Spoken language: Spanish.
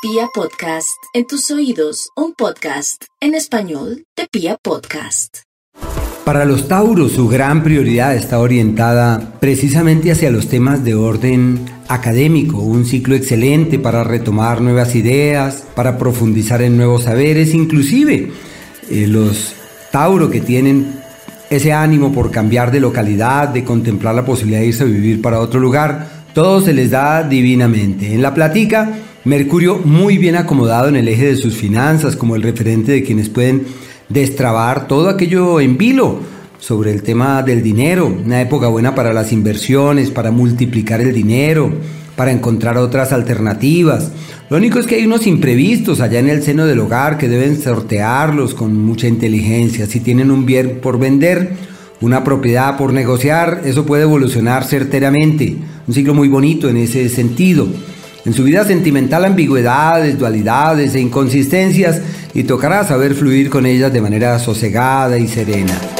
Pia Podcast, en tus oídos, un podcast en español de Pia Podcast. Para los Tauros, su gran prioridad está orientada precisamente hacia los temas de orden académico, un ciclo excelente para retomar nuevas ideas, para profundizar en nuevos saberes, inclusive eh, los Tauro que tienen ese ánimo por cambiar de localidad, de contemplar la posibilidad de irse a vivir para otro lugar, todo se les da divinamente. En la platica, Mercurio muy bien acomodado en el eje de sus finanzas, como el referente de quienes pueden destrabar todo aquello en vilo sobre el tema del dinero, una época buena para las inversiones, para multiplicar el dinero, para encontrar otras alternativas. Lo único es que hay unos imprevistos allá en el seno del hogar que deben sortearlos con mucha inteligencia. Si tienen un bien por vender, una propiedad por negociar, eso puede evolucionar certeramente. Un ciclo muy bonito en ese sentido. En su vida sentimental ambigüedades, dualidades e inconsistencias y tocará saber fluir con ellas de manera sosegada y serena.